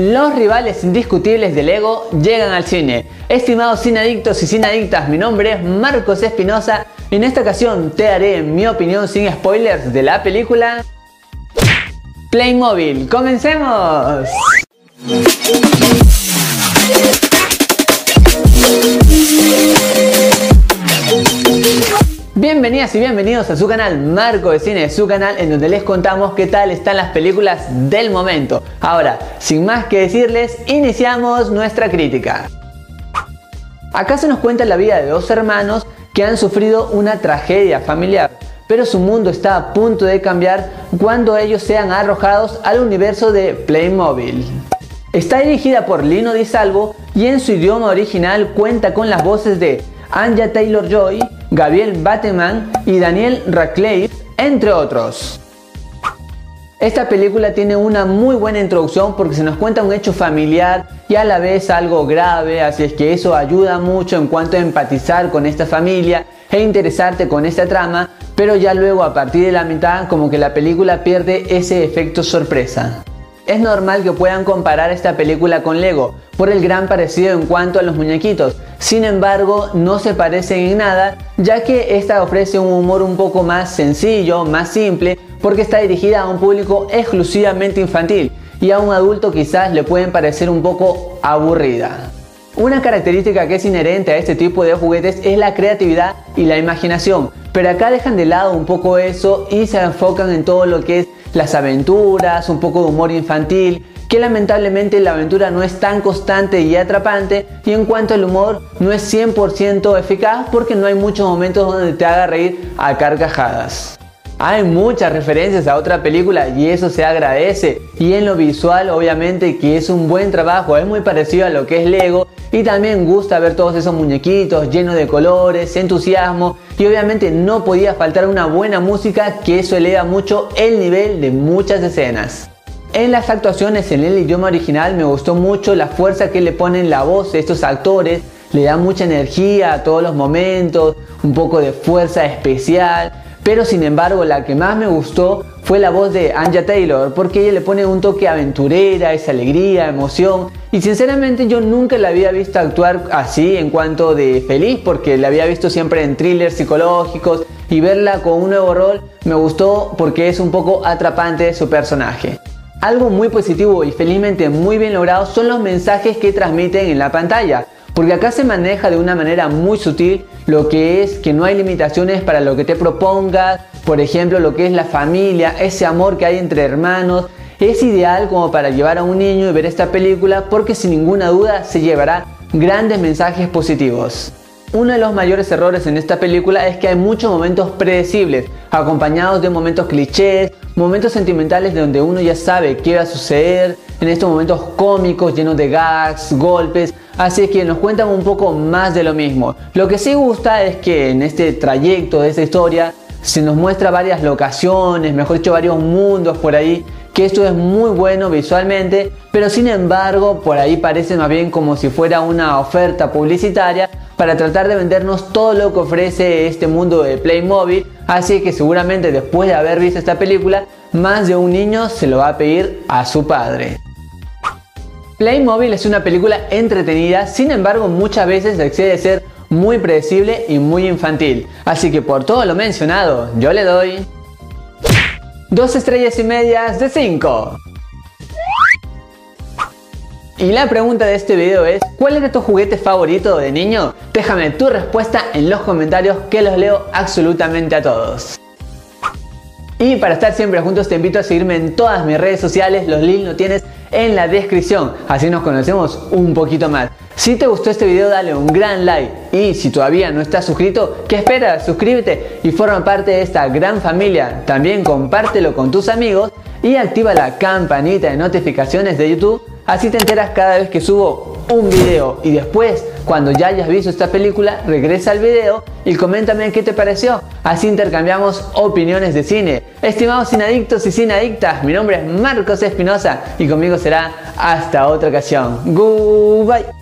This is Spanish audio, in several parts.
Los rivales indiscutibles de Lego llegan al cine. Estimados adictos y adictas, mi nombre es Marcos Espinosa y en esta ocasión te daré mi opinión sin spoilers de la película Playmobil. ¡Comencemos! Y bienvenidos a su canal Marco de Cine, su canal en donde les contamos qué tal están las películas del momento. Ahora, sin más que decirles, iniciamos nuestra crítica. Acá se nos cuenta la vida de dos hermanos que han sufrido una tragedia familiar, pero su mundo está a punto de cambiar cuando ellos sean arrojados al universo de Playmobil. Está dirigida por Lino Di Salvo y en su idioma original cuenta con las voces de Anja Taylor-Joy, Gabriel Bateman y Daniel Radcliffe, entre otros. Esta película tiene una muy buena introducción porque se nos cuenta un hecho familiar y a la vez algo grave, así es que eso ayuda mucho en cuanto a empatizar con esta familia e interesarte con esta trama, pero ya luego a partir de la mitad como que la película pierde ese efecto sorpresa. Es normal que puedan comparar esta película con Lego por el gran parecido en cuanto a los muñequitos. Sin embargo, no se parecen en nada, ya que esta ofrece un humor un poco más sencillo, más simple, porque está dirigida a un público exclusivamente infantil y a un adulto quizás le pueden parecer un poco aburrida. Una característica que es inherente a este tipo de juguetes es la creatividad y la imaginación, pero acá dejan de lado un poco eso y se enfocan en todo lo que es las aventuras, un poco de humor infantil, que lamentablemente la aventura no es tan constante y atrapante y en cuanto al humor no es 100% eficaz porque no hay muchos momentos donde te haga reír a carcajadas. Hay muchas referencias a otra película y eso se agradece. Y en lo visual, obviamente, que es un buen trabajo, es muy parecido a lo que es Lego. Y también gusta ver todos esos muñequitos llenos de colores, entusiasmo. Y obviamente no podía faltar una buena música que eso eleva mucho el nivel de muchas escenas. En las actuaciones en el idioma original me gustó mucho la fuerza que le ponen la voz de estos actores. Le da mucha energía a todos los momentos, un poco de fuerza especial pero sin embargo la que más me gustó fue la voz de Anja Taylor, porque ella le pone un toque aventurera, esa alegría, emoción, y sinceramente yo nunca la había visto actuar así en cuanto de feliz, porque la había visto siempre en thrillers psicológicos, y verla con un nuevo rol me gustó porque es un poco atrapante su personaje. Algo muy positivo y felizmente muy bien logrado son los mensajes que transmiten en la pantalla. Porque acá se maneja de una manera muy sutil lo que es que no hay limitaciones para lo que te propongas, por ejemplo lo que es la familia, ese amor que hay entre hermanos, es ideal como para llevar a un niño y ver esta película porque sin ninguna duda se llevará grandes mensajes positivos. Uno de los mayores errores en esta película es que hay muchos momentos predecibles, acompañados de momentos clichés, momentos sentimentales donde uno ya sabe qué va a suceder, en estos momentos cómicos llenos de gags, golpes, así que nos cuentan un poco más de lo mismo. Lo que sí gusta es que en este trayecto de esta historia se nos muestra varias locaciones, mejor dicho varios mundos por ahí, que esto es muy bueno visualmente, pero sin embargo por ahí parece más bien como si fuera una oferta publicitaria para tratar de vendernos todo lo que ofrece este mundo de Playmobil, así que seguramente después de haber visto esta película, más de un niño se lo va a pedir a su padre. Playmobil es una película entretenida, sin embargo muchas veces excede ser muy predecible y muy infantil. Así que por todo lo mencionado, yo le doy dos estrellas y medias de 5. Y la pregunta de este video es, ¿cuál era tu juguete favorito de niño? Déjame tu respuesta en los comentarios que los leo absolutamente a todos. Y para estar siempre juntos te invito a seguirme en todas mis redes sociales, los links lo tienes en la descripción, así nos conocemos un poquito más. Si te gustó este video dale un gran like y si todavía no estás suscrito, ¿qué esperas? Suscríbete y forma parte de esta gran familia. También compártelo con tus amigos y activa la campanita de notificaciones de YouTube, así te enteras cada vez que subo un video y después cuando ya hayas visto esta película regresa al video y coméntame qué te pareció, así intercambiamos opiniones de cine. Estimados adictos y adictas, mi nombre es Marcos Espinosa y conmigo será hasta otra ocasión. Goodbye.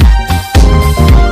Thank you.